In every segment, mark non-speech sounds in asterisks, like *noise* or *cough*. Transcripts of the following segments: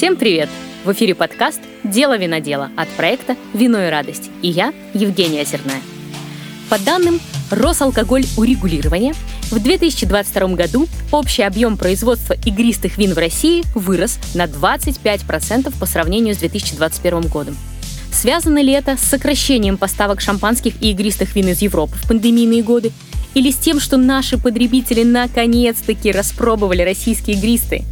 Всем привет! В эфире подкаст «Дело винодела» от проекта «Вино и радость». И я, Евгения Озерная. По данным Росалкоголь урегулирования, в 2022 году общий объем производства игристых вин в России вырос на 25% по сравнению с 2021 годом. Связано ли это с сокращением поставок шампанских и игристых вин из Европы в пандемийные годы? Или с тем, что наши потребители наконец-таки распробовали российские игристые?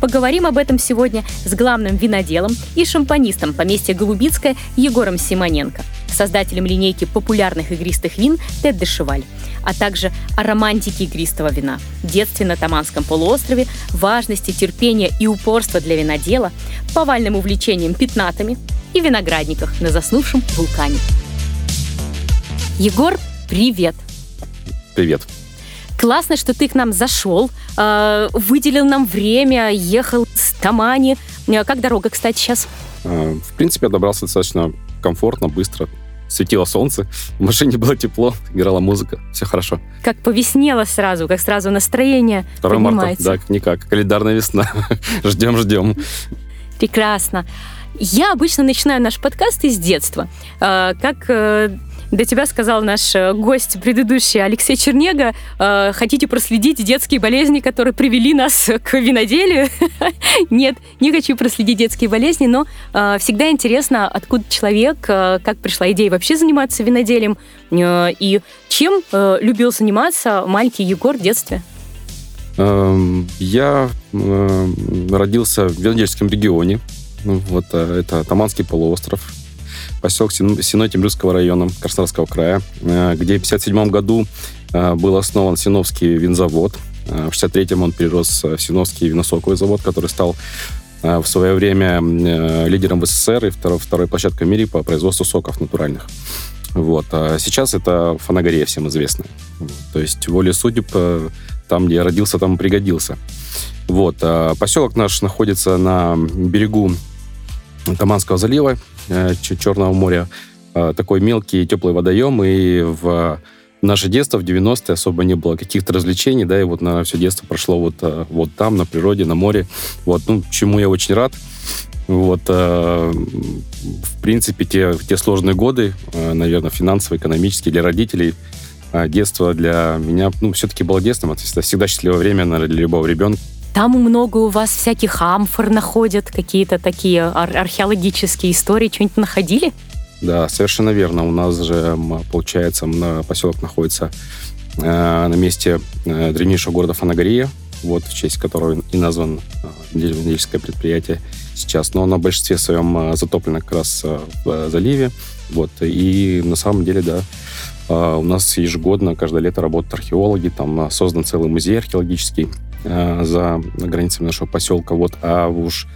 Поговорим об этом сегодня с главным виноделом и шампанистом поместья Голубицкое Егором Симоненко, создателем линейки популярных игристых вин Тед де Шеваль, а также о романтике игристого вина, детстве на Таманском полуострове, важности терпения и упорства для винодела, повальным увлечением пятнатами и виноградниках на заснувшем вулкане. Егор, привет! Привет. Классно, что ты к нам зашел, э, выделил нам время, ехал с Тамани. Э, как дорога, кстати, сейчас? Э, в принципе, я добрался достаточно комфортно, быстро. Светило солнце, в машине было тепло, играла музыка, все хорошо. Как повеснело сразу, как сразу настроение 2 марта, да, как никак, календарная весна. *laughs* ждем, ждем. Прекрасно. Я обычно начинаю наш подкаст из детства. Как до тебя сказал наш э, гость предыдущий Алексей Чернега. Э, хотите проследить детские болезни, которые привели нас к виноделию? *laughs* Нет, не хочу проследить детские болезни, но э, всегда интересно, откуда человек, как пришла идея вообще заниматься виноделием и чем любил заниматься маленький Егор в детстве. Эм, я родился в винодельском регионе. Вот это Таманский полуостров поселок Синой Темрюзского района Краснодарского края, э, где в 1957 году э, был основан Синовский винзавод. Э, в 1963 он перерос в Синовский виносоковый завод, который стал в свое время лидером в СССР и второй, второй площадкой в мире по производству соков натуральных. Вот. А сейчас это Фанагория всем известная. То есть воле судеб, там, где я родился, там пригодился. Вот. А поселок наш находится на берегу Таманского залива, э, Черного моря, э, такой мелкий теплый водоем, и в наше детство, в 90-е, особо не было каких-то развлечений, да, и вот на все детство прошло вот, э, вот там, на природе, на море, вот, ну, чему я очень рад. Вот, в принципе, те, те сложные годы, наверное, финансово, экономические для родителей, детство для меня, ну, все-таки было детством, это всегда счастливое время, наверное, для любого ребенка. Там много у вас всяких амфор находят, какие-то такие ар- археологические истории. Что-нибудь находили? Да, совершенно верно. У нас же, получается, поселок находится э, на месте э, древнейшего города Фанагория, вот в честь которого и назван э, винодельческое предприятие сейчас. Но оно в большинстве своем э, затоплено как раз э, в э, заливе. Вот. И на самом деле, да, э, у нас ежегодно, каждое лето работают археологи, там э, создан целый музей археологический, за границами нашего поселка. Вот, а уж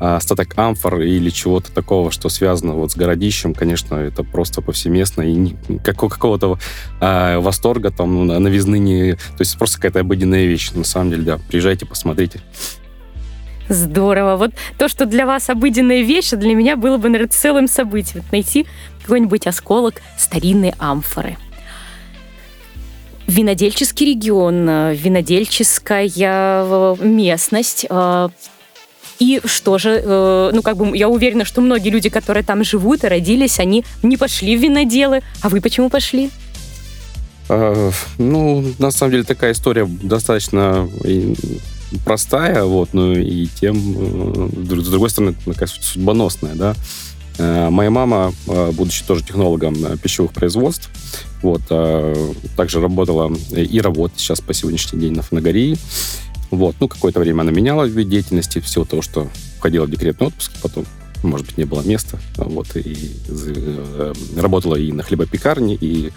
остаток амфор или чего-то такого, что связано вот с городищем, конечно, это просто повсеместно, и какого, какого-то а, восторга там ну, новизны не... То есть просто какая-то обыденная вещь, на самом деле, да. Приезжайте, посмотрите. Здорово. Вот то, что для вас обыденная вещь, а для меня было бы, наверное, целым событием. Найти какой-нибудь осколок старинной амфоры винодельческий регион, э, винодельческая э, местность. Э, и что же, ну, как бы, я уверена, что многие люди, которые там живут и родились, они не пошли в виноделы. А вы почему пошли? ну, на самом деле, такая история достаточно простая, вот, ну, и тем, с другой стороны, такая судьбоносная, да. Э, моя мама, э, будучи тоже технологом э, пищевых производств, вот, также работала и работает сейчас по сегодняшний день на Фанагории. Вот, ну, какое-то время она меняла вид деятельности, всего того, что входила в декретный отпуск, потом, может быть, не было места, вот, и работала и на хлебопекарне, и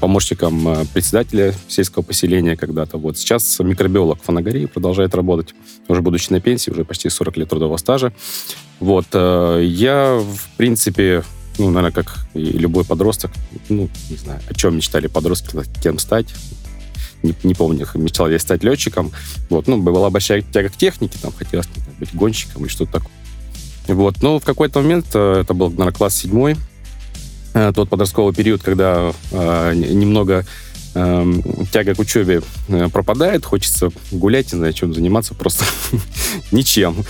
помощником председателя сельского поселения когда-то. Вот сейчас микробиолог Фанагории продолжает работать, уже будучи на пенсии, уже почти 40 лет трудового стажа. Вот. Э, я, в принципе, ну, наверное, как и любой подросток, ну, не знаю, о чем мечтали подростки, кем стать. Не, не помню, мечтал я стать летчиком. Вот, ну, была большая тяга к технике, там хотелось быть гонщиком или что-то такое. Вот, но в какой-то момент, э, это был, наверное, класс седьмой, э, тот подростковый период, когда немного э, тяга к учебе э, пропадает, хочется гулять, не знаю, чем заниматься, просто *laughs* ничем.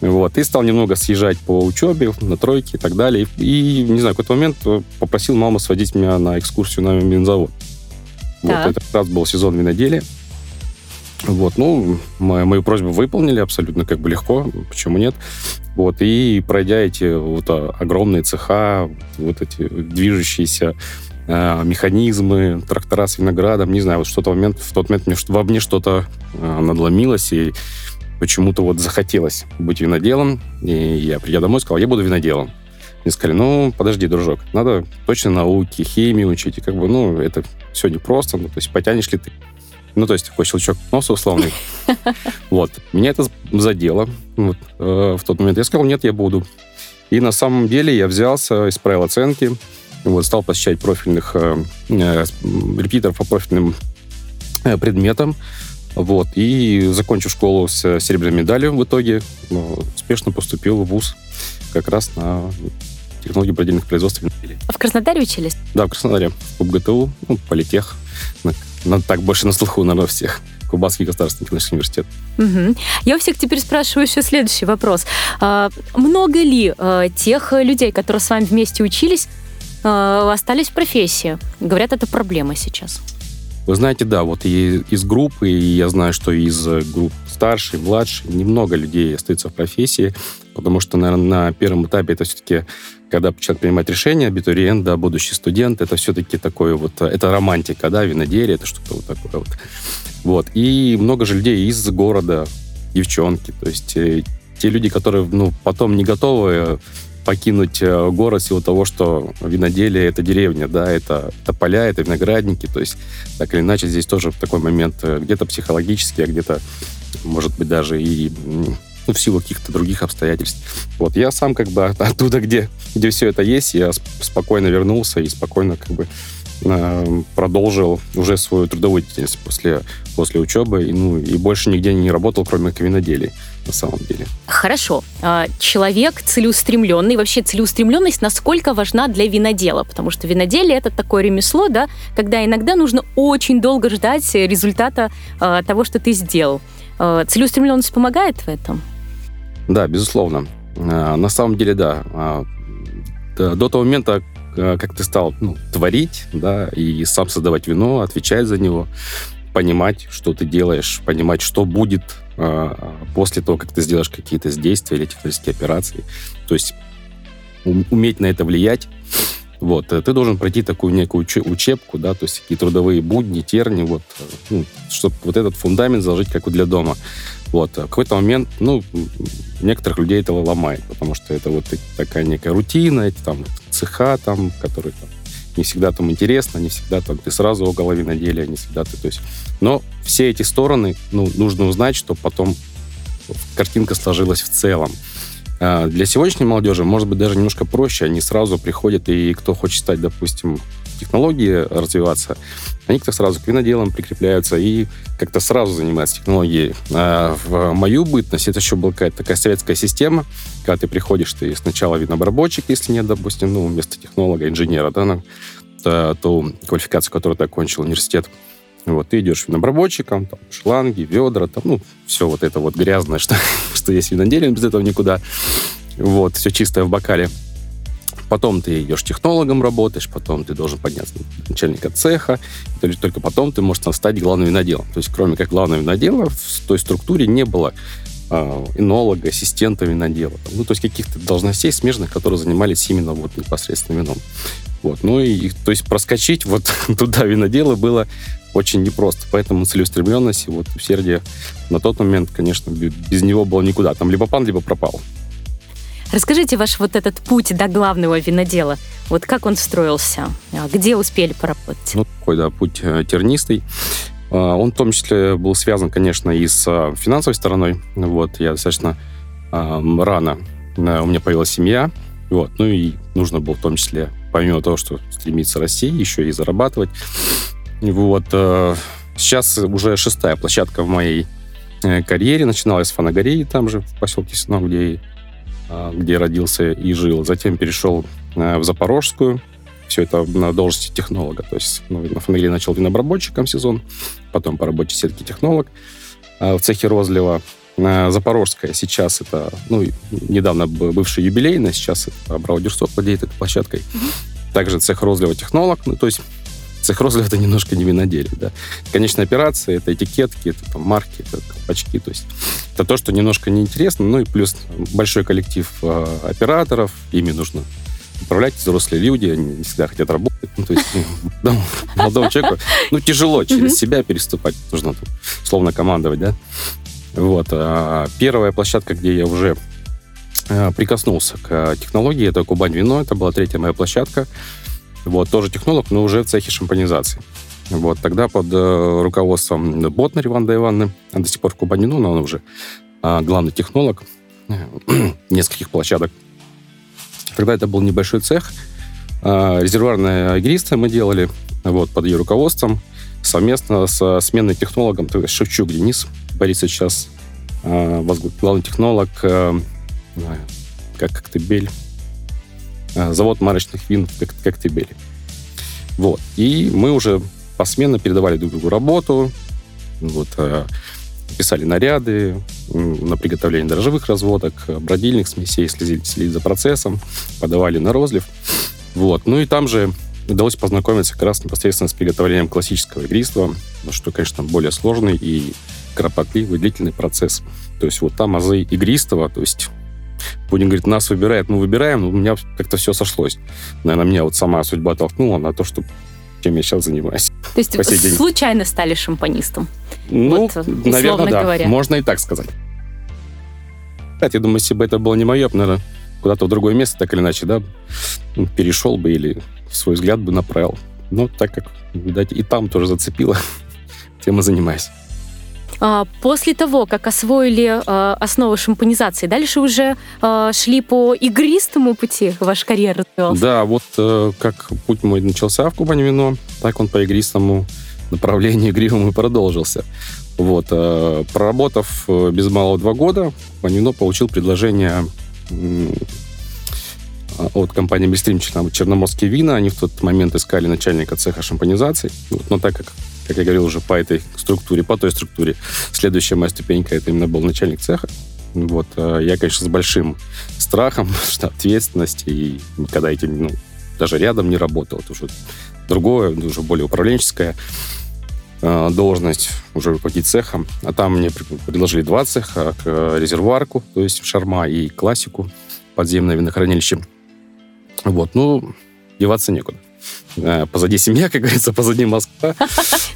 Вот. И стал немного съезжать по учебе, на тройке и так далее. И, не знаю, в какой-то момент э, попросил маму сводить меня на экскурсию на винзавод. Вот, это как раз был сезон виноделия. Вот, ну, мою, мою просьбу выполнили абсолютно как бы легко, почему нет. Вот, и пройдя эти вот а, огромные цеха, вот эти движущиеся э, механизмы, трактора с виноградом, не знаю, вот что-то в, момент, в тот момент мне, во мне что-то э, надломилось, и почему-то вот захотелось быть виноделом, и я, придя домой, сказал, я буду виноделом. Мне сказали, ну, подожди, дружок, надо точно науки, химию учить, и как бы, ну, это все непросто, ну, то есть потянешь ли ты ну, то есть такой щелчок носа условный. *laughs* Вот. Меня это задело. Вот. Э, в тот момент я сказал, нет, я буду. И на самом деле я взялся, исправил оценки, вот, стал посещать профильных э, э, репетиторов по профильным э, предметам. Вот, и закончив школу с серебряной медалью в итоге, ну, успешно поступил в ВУЗ как раз на технологии бродильных производств в Краснодаре учились? Да, в Краснодаре. В ГТУ, ну, политех. На, на, так больше на слуху, наверное, всех. Кубанский государственный технический университет. Угу. Я у всех теперь спрашиваю еще следующий вопрос. А, много ли а, тех людей, которые с вами вместе учились, а, остались в профессии? Говорят, это проблема сейчас. Вы знаете, да, вот и из группы, и я знаю, что из групп старший, младший, немного людей остаются в профессии, потому что, наверное, на первом этапе это все-таки, когда человек принимает решение, абитуриент, да, будущий студент, это все-таки такое вот, это романтика, да, виноделие, это что-то вот такое вот. Вот. И много же людей из города, девчонки, то есть э, те люди, которые, ну, потом не готовы покинуть э, город в силу того, что виноделие — это деревня, да, это, это поля, это виноградники, то есть так или иначе здесь тоже такой момент э, где-то психологический, а где-то, может быть, даже и ну, в силу каких-то других обстоятельств. Вот, я сам как бы оттуда, где, где все это есть, я спокойно вернулся и спокойно как бы э, продолжил уже свою трудовую деятельность после, после учебы, и, ну, и больше нигде не работал, кроме виноделий на самом деле. Хорошо. А, человек целеустремленный, вообще целеустремленность насколько важна для винодела? Потому что виноделие это такое ремесло, да, когда иногда нужно очень долго ждать результата а, того, что ты сделал. А, целеустремленность помогает в этом? Да, безусловно. На самом деле, да. До того момента, как ты стал ну, творить, да, и сам создавать вино, отвечать за него, понимать, что ты делаешь, понимать, что будет а, после того, как ты сделаешь какие-то действия или технические операции. То есть уметь на это влиять. Вот, э, ты должен пройти такую некую учебку, да, то есть какие трудовые будни, терни, вот, э, ну, чтобы вот этот фундамент заложить, как для дома. Вот, а в какой-то момент, ну, некоторых людей это ломает, потому что это вот такая некая рутина, эти там цеха там, которые там не всегда там интересно, не всегда там ты сразу около виноделия, не всегда ты, то есть... Но все эти стороны, ну, нужно узнать, чтобы потом картинка сложилась в целом. А для сегодняшней молодежи, может быть, даже немножко проще. Они сразу приходят, и кто хочет стать, допустим, технологии развиваться, они как-то сразу к виноделам прикрепляются и как-то сразу занимаются технологией. А в мою бытность это еще была какая-то такая советская система, когда ты приходишь, ты сначала винобработчик, если нет, допустим, ну, вместо технолога, инженера, да, на то, ту квалификацию, которую ты окончил университет. Вот, ты идешь винобработчиком, там, шланги, ведра, там, ну, все вот это вот грязное, что, *laughs* что есть в виноделии, без этого никуда. Вот, все чистое в бокале. Потом ты идешь технологом работаешь, потом ты должен подняться начальника цеха, и только потом ты можешь стать главным виноделом. То есть, кроме как главного винодела, в той структуре не было э, энолога, ассистента винодела. Ну, то есть каких-то должностей смежных, которые занимались именно вот непосредственно вином. Вот. Ну и, то есть проскочить вот *laughs* туда винодела было очень непросто. Поэтому целеустремленность и вот усердие на тот момент, конечно, без него было никуда. Там либо пан, либо пропал. Расскажите ваш вот этот путь до главного винодела. Вот как он строился? А где успели поработать? Ну, такой, да, путь э, тернистый. А, он в том числе был связан, конечно, и с э, финансовой стороной. Вот, я достаточно рано у меня появилась семья, вот, ну и нужно было в том числе, помимо того, что стремиться расти, еще и зарабатывать. Вот, э, сейчас уже шестая площадка в моей карьере. Начиналась с Фанагореи, там же, в поселке Сино, где а, где родился и жил. Затем перешел в Запорожскую, все это на должности технолога. То есть ну, на фамилии начал винообработчиком сезон, потом по работе сетки технолог в цехе розлива. Запорожская сейчас это, ну, недавно бывший юбилейный, сейчас это Браудерсоп владеет этой площадкой. Mm-hmm. Также цех розлива технолог, ну, то есть цех розлива это немножко не виноделие, да. Конечная операция, это этикетки, это там марки, это колпачки, то есть это то, что немножко неинтересно, ну и плюс большой коллектив э, операторов, ими нужно управлять взрослые люди, они не всегда хотят работать. Ну, то есть ну, молодому человеку ну, тяжело через себя переступать, нужно словно командовать, да. Вот. А первая площадка, где я уже э, прикоснулся к технологии, это Кубань Вино, это была третья моя площадка. Вот, тоже технолог, но уже в цехе шампанизации. Вот, тогда под э, руководством Ботнер Ивана Ивановны, а до сих пор в Кубани, Вино, но он уже а, главный технолог э, *clears throat* нескольких площадок. Тогда это был небольшой цех. А, резервуарное игристое мы делали вот, под ее руководством совместно с сменным технологом, то есть Шевчук Денис, Борисович сейчас э, главный технолог, э, как Коктебель, э, завод марочных вин как Коктебель. Вот. И мы уже посменно передавали друг другу работу, вот, э, писали наряды на приготовление дрожжевых разводок, бродильных смесей, следили, следили за процессом, подавали на розлив. Вот. Ну и там же удалось познакомиться как раз непосредственно с приготовлением классического игристого, что, конечно, более сложный и кропотливый, длительный процесс. То есть вот там азы игристого, то есть Путин говорит, нас выбирает, мы выбираем, но у меня как-то все сошлось. Наверное, меня вот сама судьба толкнула на то, что чем я сейчас занимаюсь. То есть *laughs* случайно стали шампанистом? Ну, вот, наверное, да. Говоря. Можно и так сказать. Я думаю, если бы это было не мое, наверное, куда-то в другое место, так или иначе, да, перешел бы или свой взгляд бы направил. Но так как, видать, и там тоже зацепило, *laughs* тем и занимаюсь. А, после того, как освоили а, основы шампанизации, дальше уже а, шли по игристому пути ваша карьера развивалась? Да, вот э, как путь мой начался в Кубани вино, так он по игристому направлению *laughs* игривому и продолжился. Вот, э, проработав э, без малого два года, Кубани вино получил предложение от компании Бельстрим Черноморские вина. Они в тот момент искали начальника цеха шампанизации. Но так как как я говорил уже, по этой структуре, по той структуре. Следующая моя ступенька, это именно был начальник цеха. Вот, э, я, конечно, с большим страхом, *laughs* что ответственность, и никогда этим, ну, даже рядом не работал. Это уже другое, уже более управленческая э, должность, уже руководить цехом. А там мне предложили два цеха, к резервуарку, то есть шарма, и классику, подземное винохранилище. Вот, ну, деваться некуда. Э, позади семья, как говорится, позади Москва. *laughs*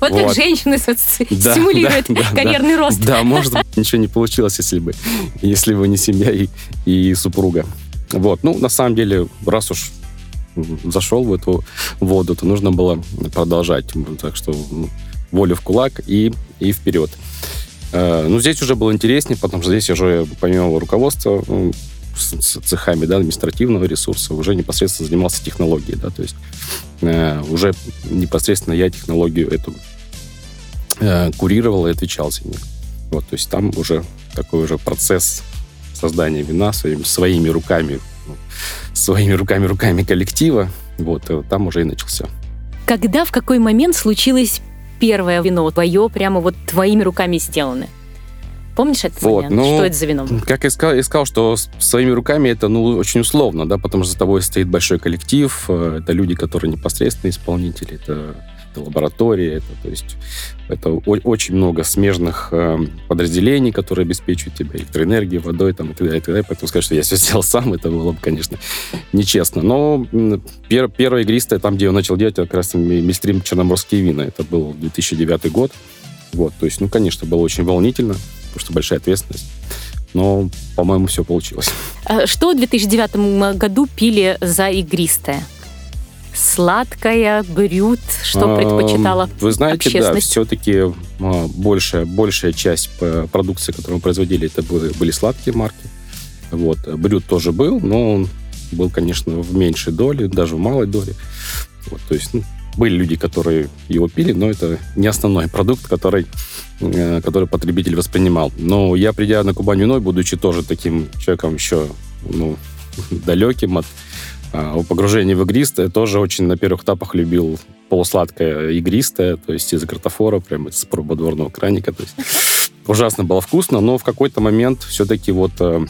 Вот как женщины стимулируют карьерный рост. Да, может быть, ничего не получилось, если бы если бы не семья и супруга. Вот, ну, на самом деле, раз уж зашел в эту воду, то нужно было продолжать. Так что ну, волю в кулак и, и вперед. Э, ну, здесь уже было интереснее, потому что здесь уже, помимо руководства, с цехами да, административного ресурса уже непосредственно занимался технологией. Да, то есть э, уже непосредственно я технологию эту э, курировал и отвечал за нее. Вот, то есть там уже такой уже процесс создания вина своими, своими руками, своими руками, руками коллектива, вот, и там уже и начался. Когда, в какой момент случилось первое вино твое, прямо вот твоими руками сделанное? Помнишь этот вот, момент? Ну, что это за вино? Как я сказал, я сказал, что своими руками это ну, очень условно, да, потому что за тобой стоит большой коллектив, э, это люди, которые непосредственно исполнители, это, это лаборатория, это, то есть это очень много смежных э, подразделений, которые обеспечивают тебя электроэнергией, водой там, и так далее, и так далее. Поэтому сказать, что я все сделал *laughs* сам, это было бы, конечно, нечестно. Но пер, первое игристое, там, где я начал делать, это как раз Мистрим Черноморские вина. Это был 2009 год. Вот, то есть, ну, конечно, было очень волнительно потому что большая ответственность. Но, по-моему, все получилось. А что в 2009 году пили за игристое? Сладкое, брют, что предпочитала Вы знаете, да, все-таки а, большая, большая часть продукции, которую мы производили, это были, сладкие марки. Вот. Брют тоже был, но он был, конечно, в меньшей доле, даже в малой доле. Вот, то есть ну, были люди, которые его пили, но это не основной продукт, который, э, который потребитель воспринимал. Но я, придя на Кубань виной, будучи тоже таким человеком еще ну, *laughs* далеким от А погружения в игристое тоже очень на первых этапах любил полусладкое игристое, то есть из агротофора, прямо из прободворного краника. То есть *laughs* ужасно было вкусно, но в какой-то момент все-таки вот э,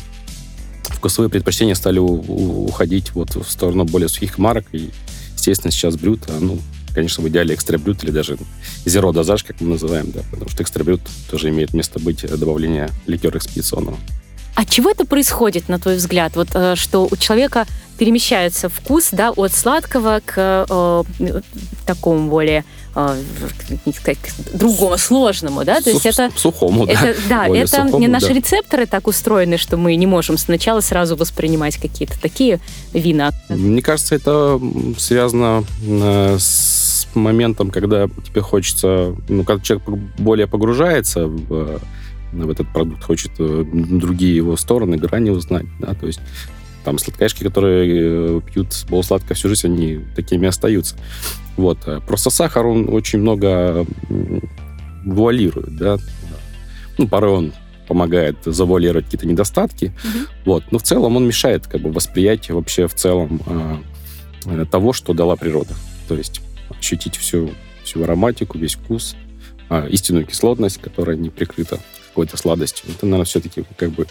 вкусовые предпочтения стали у, у, уходить вот в сторону более сухих марок. И, естественно, сейчас брют, а, ну, конечно, в идеале экстра брют или даже зеро дозаж, как мы называем, да, потому что экстра брют тоже имеет место быть добавление ликера экспедиционного. А чего это происходит, на твой взгляд? Вот э, что у человека перемещается вкус да, от сладкого к э, такому более э, сказать, другому, сложному, да? То есть это сухому, да. Это, да, это сухому, не наши да. рецепторы так устроены, что мы не можем сначала сразу воспринимать какие-то такие вина. Мне кажется, это связано э, с моментом, когда тебе хочется, ну, когда человек более погружается в в этот продукт, хочет э, другие его стороны, грани узнать, да, то есть там сладкашки, которые э, пьют полусладко всю жизнь, они такими остаются. Вот. Э, просто сахар, он очень много вуалирует, да. Ну, порой он помогает завуалировать какие-то недостатки. Mm-hmm. Вот. Но в целом он мешает как бы восприятию вообще в целом э, того, что дала природа. То есть ощутить всю, всю ароматику, весь вкус, э, истинную кислотность, которая не прикрыта какой-то сладостью. Это, наверное, все-таки как бы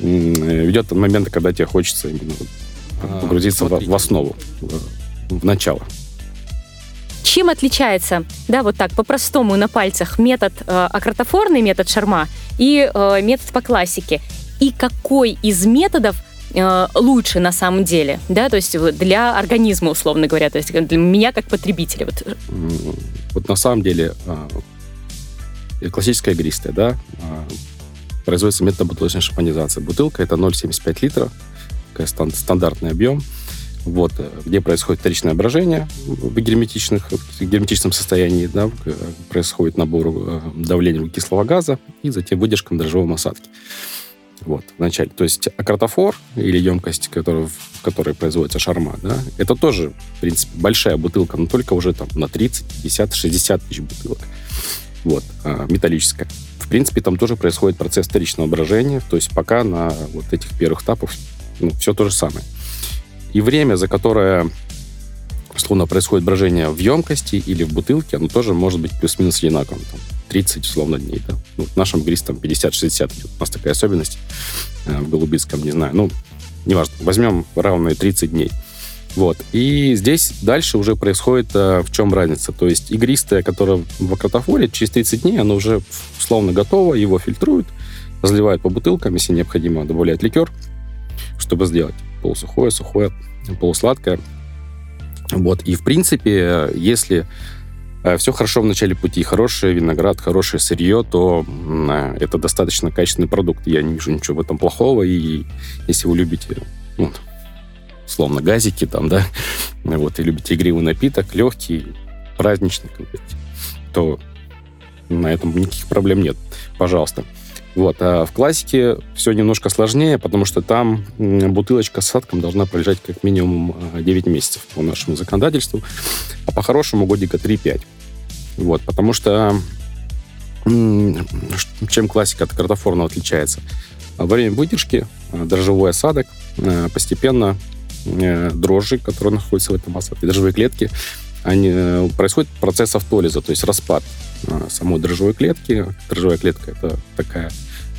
ведет от момента, когда тебе хочется именно а, погрузиться в, в основу, в, в начало. Чем отличается, да, вот так, по-простому на пальцах метод э, акротофорный, метод шарма и э, метод по классике? И какой из методов э, лучше на самом деле, да, то есть для организма, условно говоря, то есть для меня как потребителя? Вот, вот на самом деле а, классическая игристая, да, а, производится методом бутылочной шампанизации. Бутылка это 0,75 литра, стандартный объем, вот, э, где происходит вторичное брожение в герметичных, в герметичном состоянии, да, происходит набор э, давления углекислого газа и затем выдержка на дрожжевом осадке. Вот, вначале. То есть акротофор или емкость, которая, в которой производится шарма, да, это тоже, в принципе, большая бутылка, но только уже там на 30, 50, 60 тысяч бутылок вот, а, металлическая. В принципе, там тоже происходит процесс вторичного брожения, то есть пока на вот этих первых этапах ну, все то же самое. И время, за которое условно происходит брожение в емкости или в бутылке, оно тоже может быть плюс-минус одинаковым. Там, 30, условно, дней. Да? Ну, в нашем грисе там 50-60 У нас такая особенность э, в Голубицком, не знаю. Ну, неважно. Возьмем равные 30 дней. Вот. И здесь дальше уже происходит э, в чем разница. То есть игристое, которое в акротофоре, через 30 дней оно уже условно готово, его фильтруют, разливают по бутылкам, если необходимо, добавляют ликер, чтобы сделать полусухое, сухое, полусладкое. Вот. И, в принципе, если э, все хорошо в начале пути, хороший виноград, хорошее сырье, то э, это достаточно качественный продукт. Я не вижу ничего в этом плохого. И если вы любите ну, словно газики там, да, *laughs* вот, и любите игривый напиток, легкий, праздничный, то на этом никаких проблем нет. Пожалуйста. Вот. А в классике все немножко сложнее, потому что там бутылочка с садком должна пролежать как минимум 9 а, месяцев по нашему законодательству, а по-хорошему годика 3-5. Вот. Потому что чем классика от картофорного отличается? Во время выдержки а, дрожжевой осадок а, постепенно Э, дрожжи, которые находятся в этом осадке, дрожжевые клетки, они, э, происходит процесс автолиза, то есть распад самой дрожжевой клетки. Дрожжевая клетка – это такая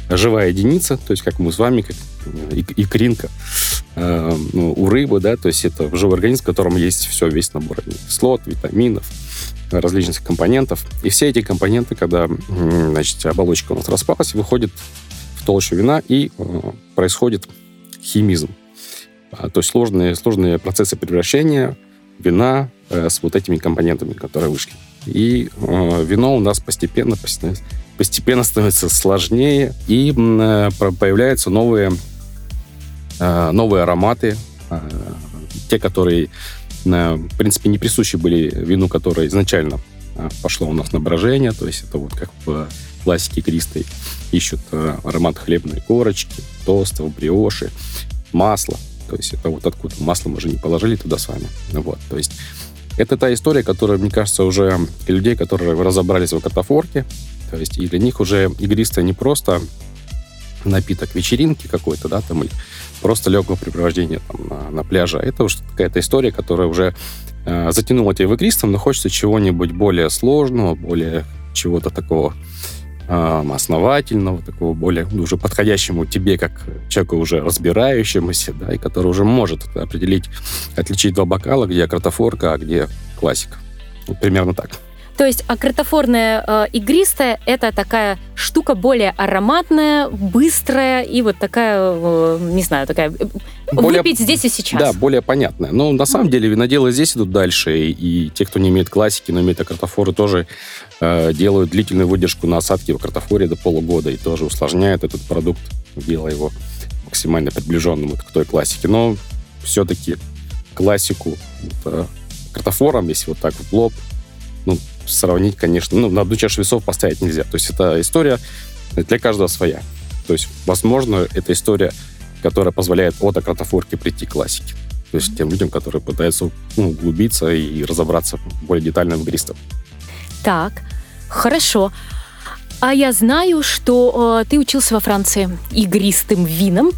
живая единица, то есть как мы с вами, как икринка э, ну, у рыбы, да, то есть это живой организм, в котором есть все, весь набор кислот, витаминов, различных компонентов. И все эти компоненты, когда значит, оболочка у нас распалась, выходит в толщу вина и э, происходит химизм. А, то есть сложные, сложные процессы превращения вина э, с вот этими компонентами, которые вышли. И э, вино у нас постепенно, постепенно, становится сложнее, и э, появляются новые, э, новые ароматы, те, которые, в принципе, не присущи были вину, которое изначально пошло у нас на брожение, то есть это вот как в классике кристой ищут аромат хлебной корочки, тостов, бриоши, масла. То есть это вот откуда масло мы же не положили туда с вами. Вот, то есть это та история, которая, мне кажется, уже для людей, которые разобрались в катафорке, то есть и для них уже игристое не просто напиток вечеринки какой-то, да, там, или просто легкого препровождения там, на, на пляже. Это уже какая-то история, которая уже э, затянула тебя в игристом, но хочется чего-нибудь более сложного, более чего-то такого основательного, такого более уже подходящему тебе, как человеку уже разбирающемуся, да, и который уже может определить, отличить два бокала, где кротофорка, а где классика. Вот примерно так. То есть акротофорная э, игристая – это такая штука более ароматная, быстрая и вот такая, э, не знаю, такая э, более, выпить здесь и сейчас. Да, более понятная. Но на самом деле виноделы здесь идут дальше, и, те, кто не имеет классики, но имеет акротофоры, тоже э, делают длительную выдержку на осадке в акротофоре до полугода и тоже усложняют этот продукт, делая его максимально приближенным к той классике. Но все-таки классику вот, э, картофором, если вот так в лоб, ну, сравнить, конечно, ну, на одну чашу весов поставить нельзя. То есть это история для каждого своя. То есть, возможно, это история, которая позволяет от акротофорки прийти к классике. То есть тем людям, которые пытаются ну, углубиться и разобраться более детально в игристом. Так, хорошо. А я знаю, что э, ты учился во Франции игристым вином.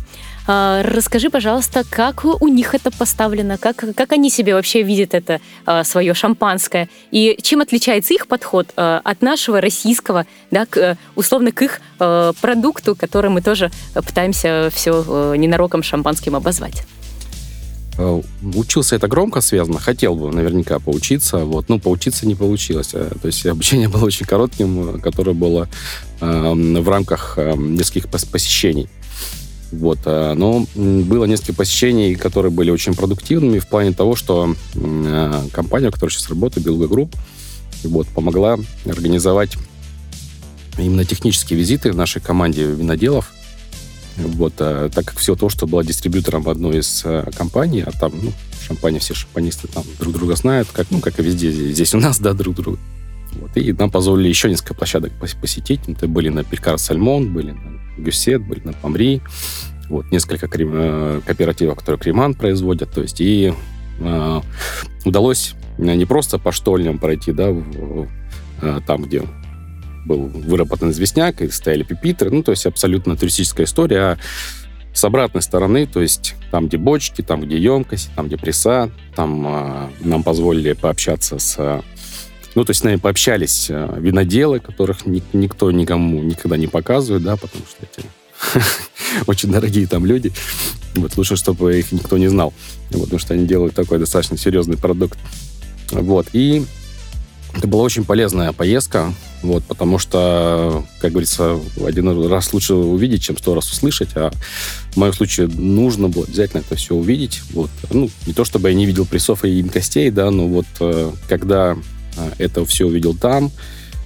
А, расскажи, пожалуйста, как у них это поставлено, как, как они себе вообще видят это а, свое шампанское, и чем отличается их подход а, от нашего российского, да, к, условно, к их продукту, который мы тоже пытаемся все ненароком шампанским обозвать. Учился это громко связано, хотел бы наверняка поучиться, вот, ну, поучиться не получилось. То есть обучение *laughs* было очень коротким, которое было в рамках нескольких посещений. Вот. Э, но было несколько посещений, которые были очень продуктивными в плане того, что э, компания, в которой сейчас работаю, Beluga Group, вот, помогла организовать именно технические визиты в нашей команде виноделов. Вот, а, так как все то, что было дистрибьютором одной из компаний, а там, ну, Шампани, все шампанисты там друг друга знают, как, ну, как и везде здесь у нас, да, друг друга. Вот, и нам позволили еще несколько площадок посетить. Это были на Пелькар Сальмон, были на Гюсет, были на Памри, вот, несколько крем, э, кооперативов, которые креман производят, то есть, и э, удалось не просто по штольням пройти, да, в, э, там, где был выработан известняк, и стояли пипитры, ну, то есть абсолютно туристическая история, а с обратной стороны, то есть там, где бочки, там, где емкость, там, где пресса, там э, нам позволили пообщаться с ну, то есть с нами пообщались э, виноделы, которых ни, никто никому никогда не показывает, да, потому что эти *laughs* очень дорогие там люди. Вот лучше, чтобы их никто не знал, вот, потому что они делают такой достаточно серьезный продукт. Вот, и это была очень полезная поездка, вот, потому что, как говорится, один раз лучше увидеть, чем сто раз услышать, а в моем случае нужно было обязательно это все увидеть. Вот. Ну, не то, чтобы я не видел прессов и костей, да, но вот э, когда это все увидел там,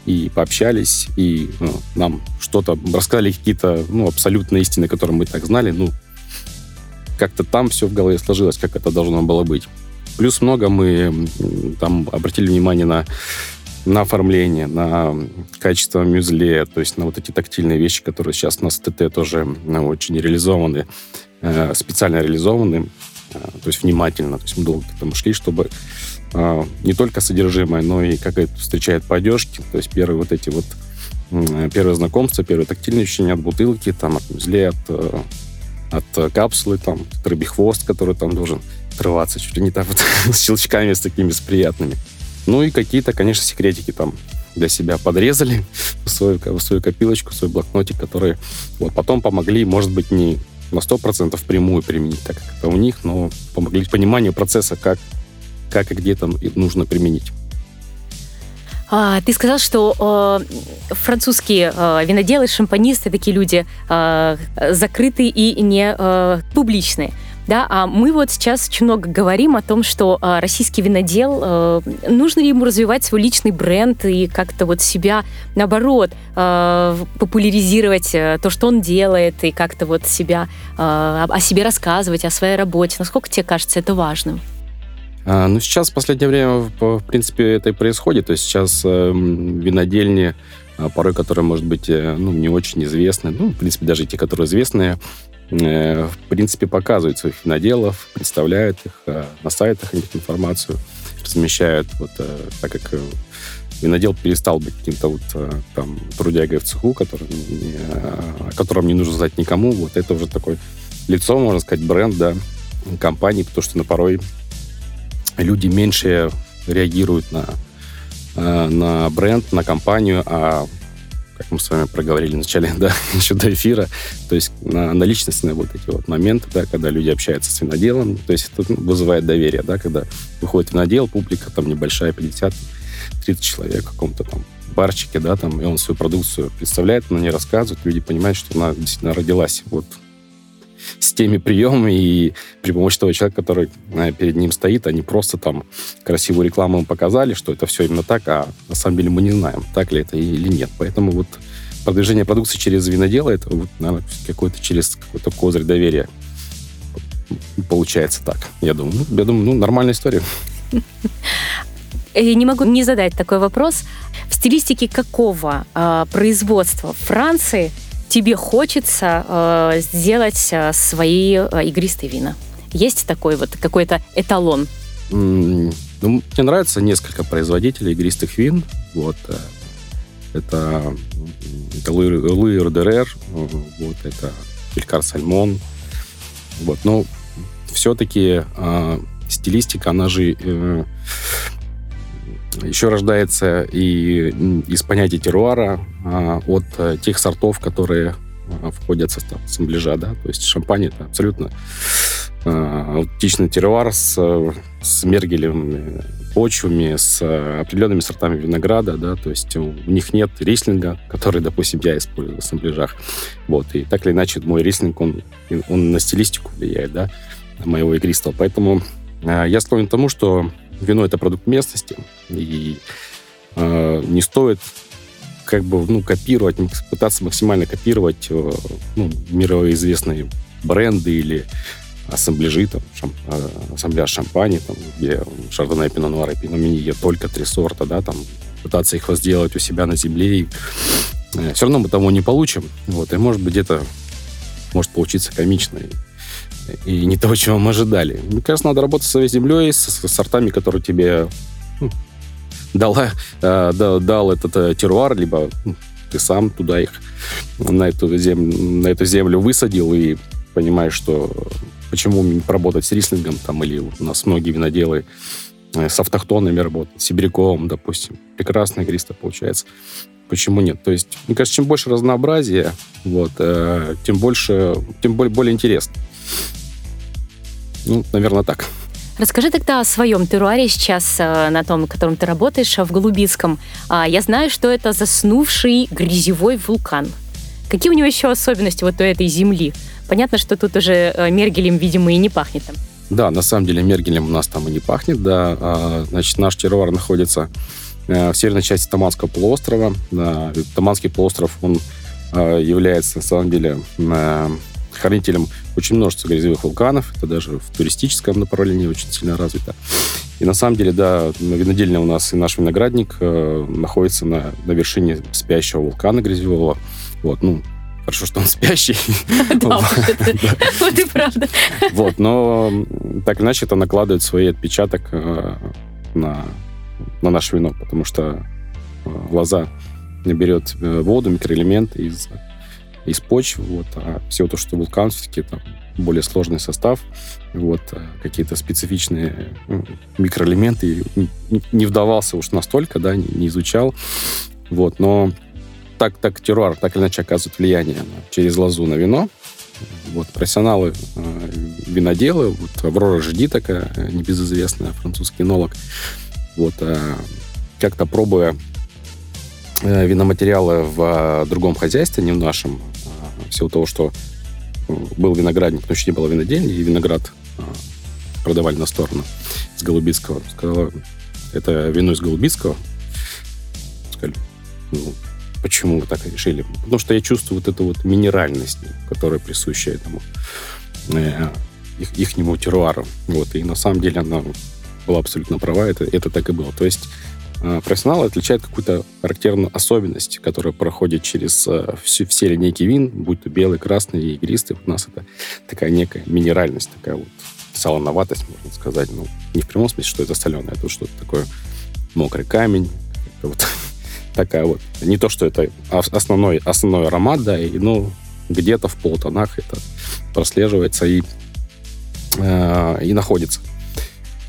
и пообщались, и ну, нам что-то рассказали какие-то ну, абсолютные истины, которые мы так знали. Ну, как-то там все в голове сложилось, как это должно было быть. Плюс много мы там обратили внимание на, на оформление, на качество мюзле, то есть на вот эти тактильные вещи, которые сейчас на ТТ тоже ну, очень реализованы, э, специально реализованы, э, то есть внимательно. То есть мы долго к этому шли, чтобы не только содержимое, но и как это встречает по одежке. То есть первые вот эти вот первое знакомство, первое тактильное ощущение от бутылки, там, от мюзле, от, э, от капсулы, там, рыбий хвост, который там должен отрываться чуть ли не так вот *laughs* с щелчками, с такими, с приятными. Ну и какие-то, конечно, секретики там для себя подрезали *laughs* в свою, в свою копилочку, в свой блокнотик, которые вот потом помогли, может быть, не на 100% прямую применить, так как это у них, но помогли пониманию процесса, как как и где там нужно применить. А, ты сказал, что э, французские э, виноделы, шампанисты, такие люди э, закрытые и не э, публичные. Да, а мы вот сейчас очень много говорим о том, что э, российский винодел, э, нужно ли ему развивать свой личный бренд и как-то вот себя, наоборот, э, популяризировать э, то, что он делает, и как-то вот себя, э, о себе рассказывать, о своей работе. Насколько тебе кажется это важным? А, ну, сейчас в последнее время, в принципе, это и происходит. То есть сейчас э, винодельни, а, порой которые, может быть, э, ну, не очень известны, ну, в принципе, даже те, которые известные, э, в принципе, показывают своих виноделов, представляют их э, на сайтах, их информацию размещают. Вот, э, так как винодел перестал быть каким-то вот там трудягой в цеху, который, о котором не нужно знать никому, вот это уже такой лицо, можно сказать, бренд, да, компании, потому что на порой люди меньше реагируют на, э, на бренд, на компанию, а как мы с вами проговорили в начале, *laughs* да, еще до эфира, то есть на, на личностные вот эти вот моменты, да, когда люди общаются с виноделом, то есть это вызывает доверие, да, когда выходит винодел, публика там небольшая, 50 30 человек в каком-то там барчике, да, там, и он свою продукцию представляет, на ней рассказывает, люди понимают, что она действительно родилась вот теми приемами и при помощи того человека, который э, перед ним стоит, они просто там красивую рекламу показали, что это все именно так, а на самом деле мы не знаем, так ли это или нет. Поэтому вот продвижение продукции через винодела, это вот, наверное, какой-то через какой-то козырь доверия получается так. Я думаю, ну, я думаю, ну, нормальная история. Я не могу не задать такой вопрос. В стилистике какого э, производства Франции тебе хочется э, сделать э, свои э, игристые вина? Есть такой вот какой-то эталон? Mm, ну, мне нравится несколько производителей игристых вин. Вот, э, это, это Луи, Родерер, вот, это Фелькар Сальмон. Вот, но все-таки э, стилистика, она же э, еще рождается и из понятия теруара а, от э, тех сортов, которые а, входят в состав ассамбляжа, да, то есть шампань это абсолютно а, аутентичный теруар с, с мергелевыми почвами, с определенными сортами винограда, да, то есть у них нет рислинга, который, допустим, я использую в ассамбляжах, вот, и так или иначе мой рислинг, он, он на стилистику влияет, да, моего игристого, поэтому я склонен к тому, что Вино это продукт местности, и э, не стоит как бы ну, копировать, пытаться максимально копировать э, ну, мировые известные бренды или ассамбляжи, там, шам, э, ассамбляж шампани, там, где шардоне, пино нуар и пино мини только три сорта, да, там, пытаться их возделать у себя на земле. И, э, все равно мы того не получим. Вот, и, может быть, где-то может получиться комично не того, чего мы ожидали. Мне кажется, надо работать с своей землей, с, с сортами, которые тебе ну, дала, э, да, дал этот э, теруар, либо ну, ты сам туда их на эту, землю, на эту землю высадил и понимаешь, что почему не поработать с рислингом, там, или у нас многие виноделы э, с автохтонами работают, с сибиряковым, допустим. Прекрасная игриста получается. Почему нет? То есть, мне кажется, чем больше разнообразия, вот, э, тем больше, тем более, более интересно. Ну, наверное, так. Расскажи тогда о своем теруаре сейчас, э, на том, котором ты работаешь, в Голубицком. А, я знаю, что это заснувший грязевой вулкан. Какие у него еще особенности вот у этой земли? Понятно, что тут уже э, мергелем, видимо, и не пахнет там. Да, на самом деле мергелем у нас там и не пахнет, да. А, значит, наш теруар находится э, в северной части Таманского полуострова. Таманский полуостров, он является, на самом деле, хранителем очень множество грязевых вулканов. Это даже в туристическом направлении очень сильно развито. И на самом деле, да, винодельня у нас и наш виноградник э, находится на, на вершине спящего вулкана грязевого. Вот, ну, хорошо, что он спящий. *laughs* Да, *laughs* *laughs* вот и правда. Вот, но так иначе это накладывает свой отпечаток э, на, на наше вино, потому что э, лоза берет э, воду, микроэлементы из из почв, вот, а все то, что вулкан, все-таки там более сложный состав, вот, а какие-то специфичные ну, микроэлементы, не вдавался уж настолько, да, не, изучал, вот, но так, так теруар так или иначе оказывает влияние через лозу на вино, вот, профессионалы, э, виноделы, вот Аврора Жди такая, небезызвестная, французский энолог, вот, э, как-то пробуя э, виноматериалы в другом хозяйстве, не в нашем, в силу того, что э, был виноградник, но еще не было винодельни, и виноград э, продавали на сторону с Голубицкого. Сказала, это вино из Голубицкого. Сказали, ну, почему вы так решили? Потому что я чувствую вот эту вот минеральность, которая присуща этому э, их, ихнему теруару. Вот, и на самом деле она была абсолютно права, это, это так и было. То есть Э, профессионал отличает какую-то характерную особенность, которая проходит через э, все, все линейки вин, будь то белый, красный и игристый. У нас это такая некая минеральность, такая вот солоноватость, можно сказать. Ну, не в прямом смысле, что это соленое, а то что-то такое мокрый камень, вот *laughs* такая вот. Не то, что это основной, основной аромат, да, и, ну, где-то в полтонах это прослеживается и, э, и находится.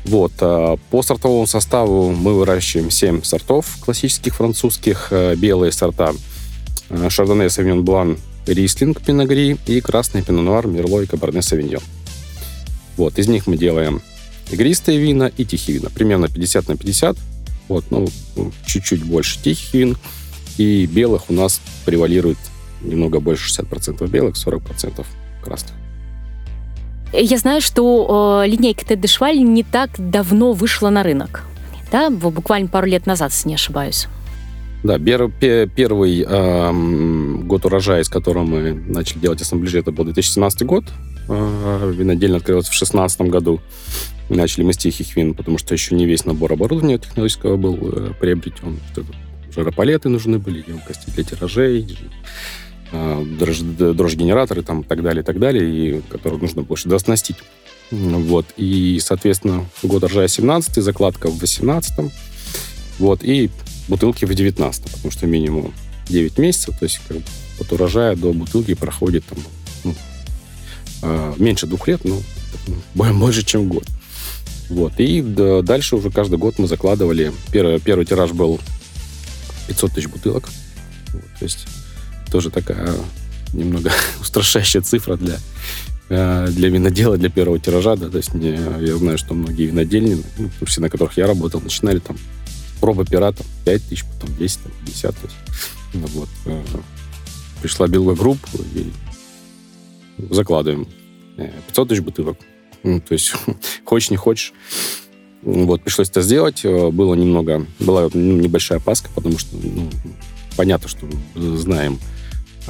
Вот. А по сортовому составу мы выращиваем 7 сортов классических французских. Э, белые сорта Шардоне, Савиньон Блан, Рислинг, Пиногри и красный Пино-Нуар, Мерло и Кабарне Савиньон. Вот. Из них мы делаем игристые вина и тихие вина. Примерно 50 на 50. Вот, ну, чуть-чуть больше тихих вин. И белых у нас превалирует немного больше 60% белых, 40% красных. Я знаю, что э, линейка Тед Дешваль не так давно вышла на рынок. Да, буквально пару лет назад, если не ошибаюсь. Да, первый э, год урожая, с которым мы начали делать ассамбляжи, это был 2017 год. Э, винодельня открылась в 2016 году. Начали мы с тихих вин, потому что еще не весь набор оборудования технологического был э, приобретен. Жаропалеты нужны были, емкости для тиражей, э, дрожь, дрожь-генераторы там, и так далее, и так далее, и которые нужно было что-то. Вот. И, соответственно, год урожая 17 закладка в 18 вот, и бутылки в 19 потому что минимум 9 месяцев, то есть как от урожая до бутылки проходит там, ну, э, меньше двух лет, но больше, чем год. Вот. И дальше уже каждый год мы закладывали. Первый, первый тираж был 500 тысяч бутылок. Вот. То есть тоже такая немного *laughs* устрашающая цифра для, э, для винодела, для первого тиража. Да. То есть не, я знаю, что многие винодельни, ну, все, на которых я работал, начинали там проба пера там 5 тысяч, потом 10, там, 50. То есть, ну, вот. Э, пришла Beluga Group и закладываем 500 э, тысяч бутылок. Ну, то есть, *laughs* хочешь, не хочешь. Вот, пришлось это сделать. Было немного, была ну, небольшая опаска, потому что, ну, понятно, что знаем.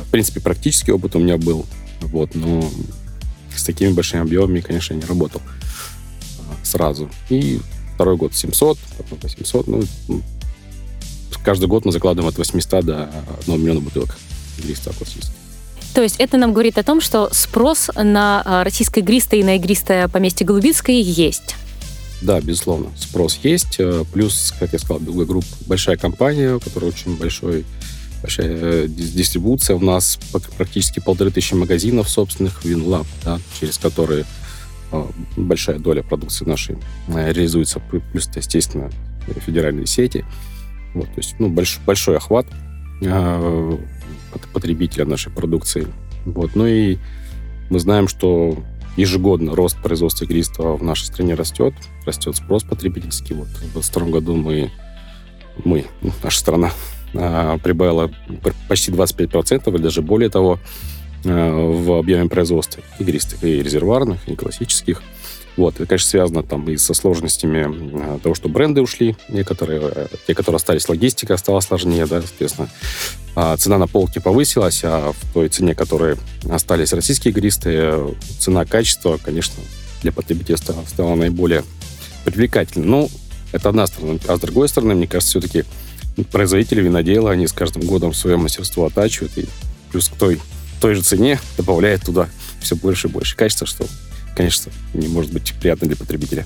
В принципе, практический опыт у меня был. Вот, но с такими большими объемами, конечно, я не работал а, сразу. И второй год 700, потом 800. Ну, каждый год мы закладываем от 800 до 1 миллиона бутылок листа классических. То есть это нам говорит о том, что спрос на а, российское игристое и на игристое поместье Голубицкое есть. Да, безусловно, спрос есть. Э, плюс, как я сказал, Белая групп большая компания, у которой очень большой, большая э, дистрибуция. У нас практически полторы тысячи магазинов собственных WinLab, да, через которые э, большая доля продукции нашей реализуется. Плюс, естественно, федеральные сети. Вот, то есть ну, большой, большой охват потребителя нашей продукции. Вот. Ну и мы знаем, что ежегодно рост производства игристого в нашей стране растет, растет спрос потребительский. Вот в 2022 году мы, мы наша страна, а, прибавила почти 25% или даже более того а, в объеме производства игристых и резервуарных, и классических. Вот, это, конечно, связано там и со сложностями а, того, что бренды ушли, некоторые, э, те, которые остались, логистика стала сложнее, да, соответственно. А цена на полке повысилась, а в той цене, которые остались российские игристые, цена качества, конечно, для потребителя стала, стала наиболее привлекательной. Ну, это одна сторона. А с другой стороны, мне кажется, все-таки производители винодела, они с каждым годом свое мастерство оттачивают, и плюс к той, той же цене добавляют туда все больше и больше качества, что конечно, не может быть приятно для потребителя.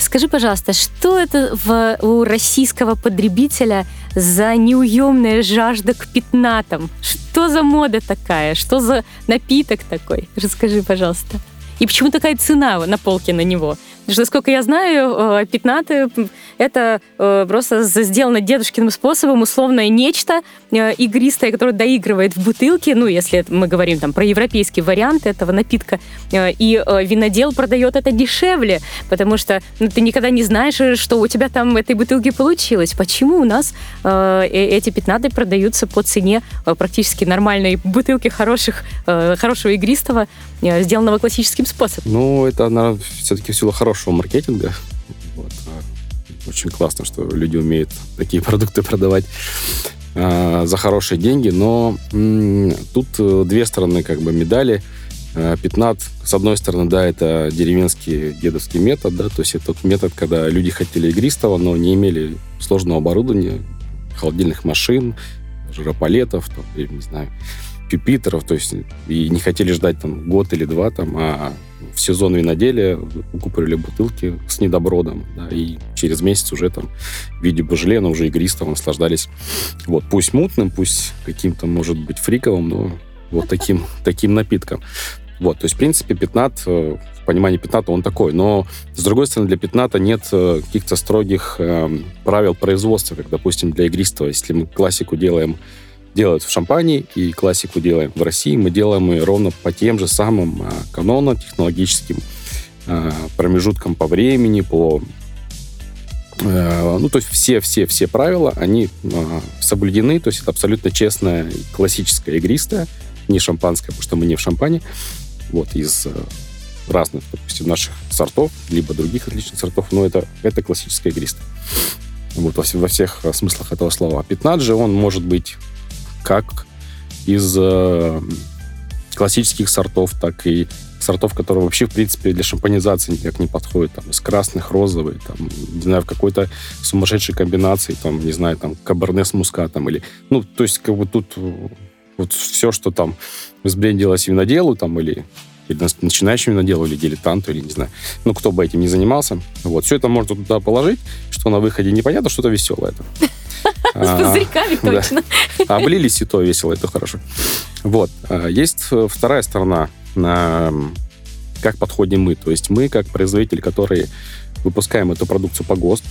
Скажи, пожалуйста, что это в, у российского потребителя за неуемная жажда к пятнатам? Что за мода такая? Что за напиток такой? Расскажи, пожалуйста. И почему такая цена на полке на него? Что, насколько я знаю, э, пятнаты — это э, просто сделано дедушкиным способом условное нечто э, игристое, которое доигрывает в бутылке, ну, если мы говорим там про европейский вариант этого напитка, и винодел продает это дешевле, потому что ну, ты никогда не знаешь, что у тебя там в этой бутылке получилось. Почему у нас эти пятнаты продаются по цене практически нормальной бутылки хороших, хорошего игристого, сделанного классическим способом? Ну, это, наверное, все-таки в силу хорошего хорошего маркетинга. Вот. А, очень классно, что люди умеют такие *laughs* продукты продавать э, за хорошие деньги, но м- тут э, две стороны как бы медали. Э, пятнат, с одной стороны, да, это деревенский дедовский метод, да, то есть это тот метод, когда люди хотели игристого, но не имели сложного оборудования, холодильных машин, жиропалетов, там, не знаю, пюпитеров, то есть и не хотели ждать там год или два, там, а в сезон виноделия купили бутылки с недобродом, да, и через месяц уже там в виде божелена уже игристого наслаждались. Вот, пусть мутным, пусть каким-то, может быть, фриковым, но вот таким, *laughs* таким напитком. Вот, то есть, в принципе, пятнат, э, в понимании пятната он такой. Но, с другой стороны, для пятната нет э, каких-то строгих э, правил производства, как, допустим, для игристого. Если мы классику делаем делают в шампане и классику делаем в России, мы делаем ее ровно по тем же самым э, канонам технологическим, э, промежуткам по времени, по Э, ну, то есть все-все-все правила, они э, соблюдены, то есть это абсолютно честная, классическая игристая, не шампанское, потому что мы не в шампане, вот, из э, разных, допустим, наших сортов, либо других отличных сортов, но это, это классическая игристая. Вот, во, всех смыслах этого слова. Пятнат же, он может быть как из э, классических сортов, так и сортов, которые вообще, в принципе, для шампанизации никак не подходят. Там, из красных, розовый, там, не знаю, в какой-то сумасшедшей комбинации, там, не знаю, там, каберне с мускатом или... Ну, то есть, как бы тут вот все, что там сбрендилось виноделу, там, или или начинающему виноделу, или дилетанту, или не знаю, ну, кто бы этим не занимался. Вот, все это можно туда положить, что на выходе непонятно, что-то веселое. С пузырьками точно. Облились, и то весело, это хорошо. Вот. А, есть э, вторая сторона на как подходим мы. То есть мы, как производитель, который выпускаем эту продукцию по ГОСТ,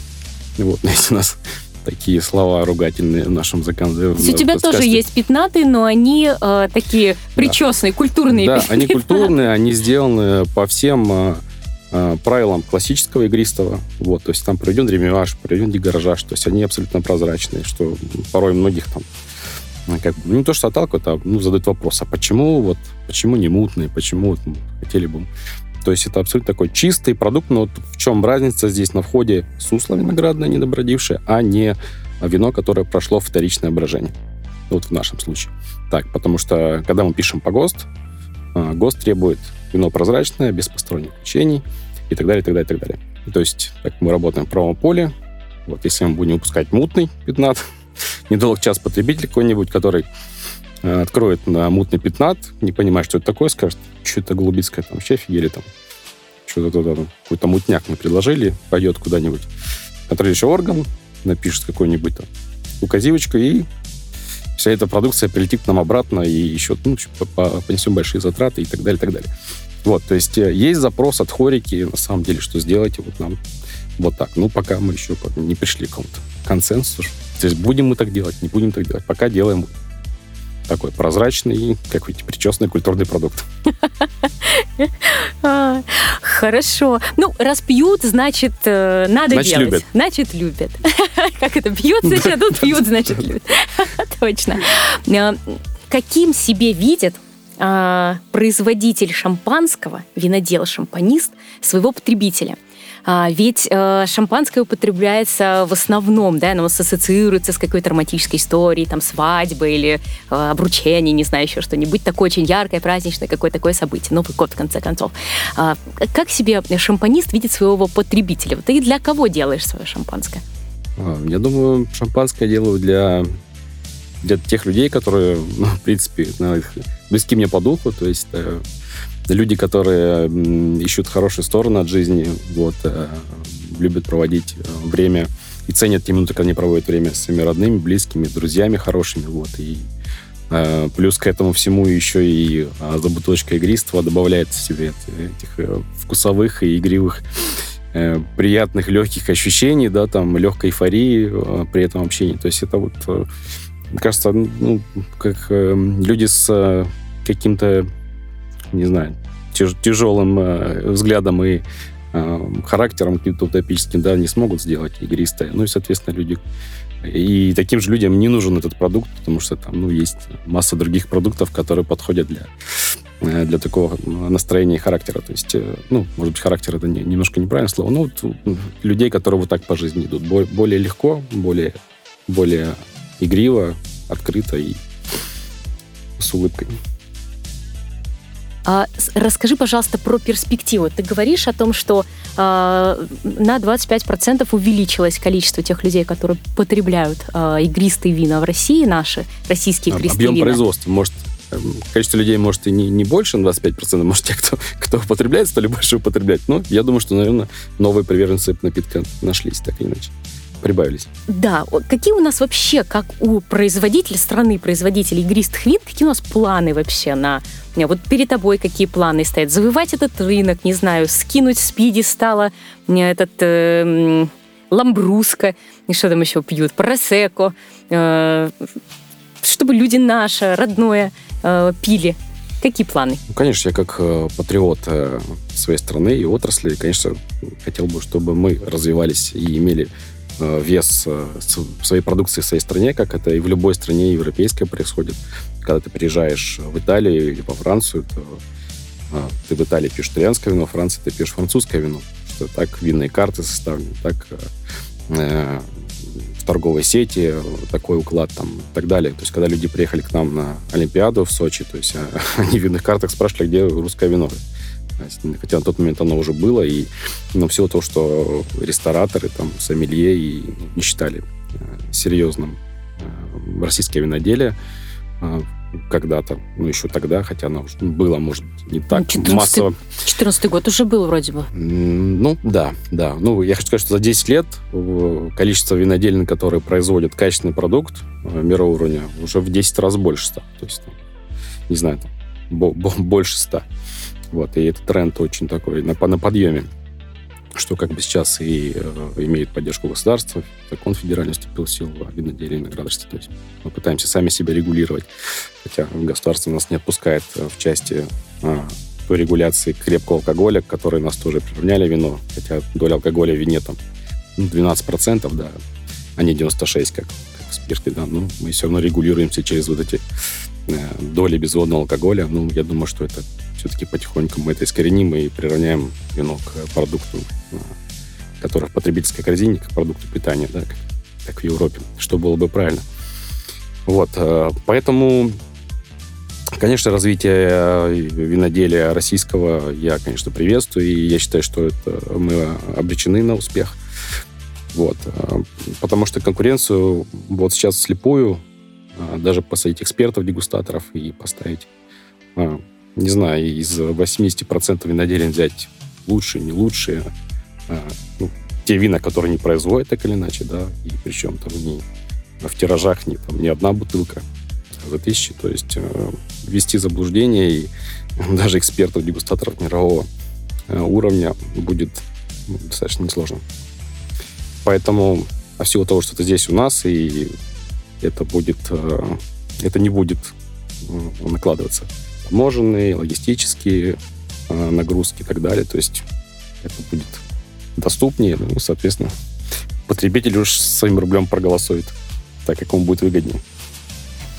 вот, *laughs* у нас такие слова ругательные в нашем законодательстве. У тебя тоже есть пятнаты, но они э, такие причесные, да. культурные. Да, они культурные, они сделаны по всем э, э, правилам классического игристого. Вот, то есть там проведен ремюаж, проведен дегорожаж, то есть они абсолютно прозрачные, что порой многих там как бы, ну, не то, что отталкивают, а ну, задают вопрос, а почему вот, почему не мутные, почему вот, хотели бы... То есть это абсолютно такой чистый продукт, но вот в чем разница здесь на входе сусло виноградное недобродившее, а не вино, которое прошло вторичное брожение. Вот в нашем случае. Так, потому что когда мы пишем по ГОСТ, а, ГОСТ требует вино прозрачное, без посторонних включений и так далее, и так далее, и так далее. То есть, так мы работаем в правом поле. Вот если мы будем выпускать мутный пятнат, *laughs* недолг час потребитель какой-нибудь, который э, откроет на мутный пятнат, не понимая, что это такое, скажет, что это голубицкое, там, вообще офигели, там, что-то туда, там, какой-то мутняк мы предложили, пойдет куда-нибудь. Контролирующий орган напишет какой-нибудь там указивочку, и вся эта продукция прилетит к нам обратно, и еще ну, понесем большие затраты и так далее, и так далее. Вот, то есть э, есть запрос от хорики, на самом деле, что сделайте вот нам вот так. Ну, пока мы еще не пришли к какому-то консенсусу, то есть будем мы так делать, не будем так делать. Пока делаем такой прозрачный, как видите, причесанный культурный продукт. *laughs* А, хорошо. Ну, раз пьют, значит, э, надо делать. Значит, любят. *laughs* Как это? Пьют, значит, а тут пьют, значит, любят. *laughs* Точно. А, каким себе видит а, производитель шампанского, винодел-шампанист, своего потребителя? А, ведь э, шампанское употребляется в основном, да, оно ассоциируется с какой-то романтической историей, там, свадьбы или э, обручение, не знаю, еще что-нибудь такое очень яркое, праздничное, какое такое событие, Новый год, в конце концов. А, как себе шампанист видит своего потребителя? Ты для кого делаешь свое шампанское? А, я думаю, шампанское делаю для для тех людей, которые, ну, в принципе, близки мне по духу, то есть э, люди, которые ищут хорошие стороны от жизни, вот, э, любят проводить э, время и ценят те минуты, когда они проводят время с своими родными, близкими, друзьями хорошими, вот, и э, плюс к этому всему еще и за бутылочкой игристого добавляет в себе этих вкусовых и игривых приятных, легких ощущений, да, там, легкой эйфории при этом общении. То есть это вот, э, кажется, ну, как люди с каким-то не знаю, тяж, тяжелым э, взглядом и э, характером каким-то утопическим, да, не смогут сделать игристое. Ну и, соответственно, люди... И таким же людям не нужен этот продукт, потому что там, ну, есть масса других продуктов, которые подходят для, э, для такого настроения и характера. То есть, э, ну, может быть, характер это не, немножко неправильное слово, но вот людей, которые вот так по жизни идут. Более легко, более, более игриво, открыто и с улыбкой. А, расскажи, пожалуйста, про перспективу. Ты говоришь о том, что а, на 25% увеличилось количество тех людей, которые потребляют а, игристые вина в России, наши российские игристые Объем вина. производства может эм, количество людей может и не, не больше на 25%, может, те, кто, *laughs* кто употребляет, стали больше употреблять. Но я думаю, что, наверное, новые приверженцы напитка нашлись, так или иначе. Прибавились. Да, какие у нас вообще, как у производителя страны, производителей игристых вин, какие у нас планы вообще на вот перед тобой какие планы стоят? Завоевать этот рынок, не знаю, скинуть с пьедестала этот э, ламбруска, и что там еще пьют, просеко, э, чтобы люди наше, родное, э, пили. Какие планы? Ну, конечно, я как э, патриот э, своей страны и отрасли, конечно, хотел бы, чтобы мы развивались и имели э, вес э, своей продукции в своей стране, как это и в любой стране европейской происходит. Когда ты приезжаешь в Италию или во Францию, то э, ты в Италии пьешь итальянское вино, в Франции ты пьешь французское вино. Что так винные карты составлены, так э, торговой сети, такой уклад там и так далее. То есть, когда люди приехали к нам на Олимпиаду в Сочи, то есть *laughs* они в винных картах спрашивали, где русское вино. Хотя на тот момент оно уже было, и ну, всего того, что рестораторы, там, сомелье и ну, не считали э, серьезным э, российское виноделие э, когда-то, ну, еще тогда, хотя оно было, может, не так 14 массово. 14 год уже был вроде бы. Ну, да, да. Ну, я хочу сказать, что за 10 лет количество виноделин, которые производят качественный продукт мирового уровня, уже в 10 раз больше стало. То есть, не знаю, там, больше 100. Вот, и этот тренд очень такой на, на подъеме что как бы сейчас и э, имеет поддержку государства. Закон федеральный вступил в силу о виноделии и виноградарстве. То есть мы пытаемся сами себя регулировать, хотя государство нас не отпускает э, в части э, той регуляции крепкого алкоголя, к которой нас тоже приравняли вино, хотя доля алкоголя в вине там 12%, да, а не 96%, как, как в спирте, да, ну, мы все равно регулируемся через вот эти доли безводного алкоголя. Ну, я думаю, что это все-таки потихоньку мы это искореним и приравняем вино к продукту, э, который в потребительской корзине, к продукту питания, да, как, в Европе, что было бы правильно. Вот, э, поэтому, конечно, развитие э, виноделия российского я, конечно, приветствую, и я считаю, что это мы обречены на успех. Вот, потому что конкуренцию вот сейчас слепую даже посадить экспертов, дегустаторов и поставить не знаю, из 80% виноделин взять лучшие, не лучшие, а, ну, те вина, которые не производят так или иначе, да, и причем там не в тиражах не, там, не одна бутылка за тысячи, то есть э, ввести заблуждение и *laughs* даже экспертов, дегустаторов мирового э, уровня будет ну, достаточно несложно. Поэтому а всего того, что это здесь у нас, и это будет, э, это не будет накладываться таможенные, логистические э, нагрузки и так далее. То есть это будет доступнее, ну, соответственно, потребитель уж своим рублем проголосует так, как ему будет выгоднее.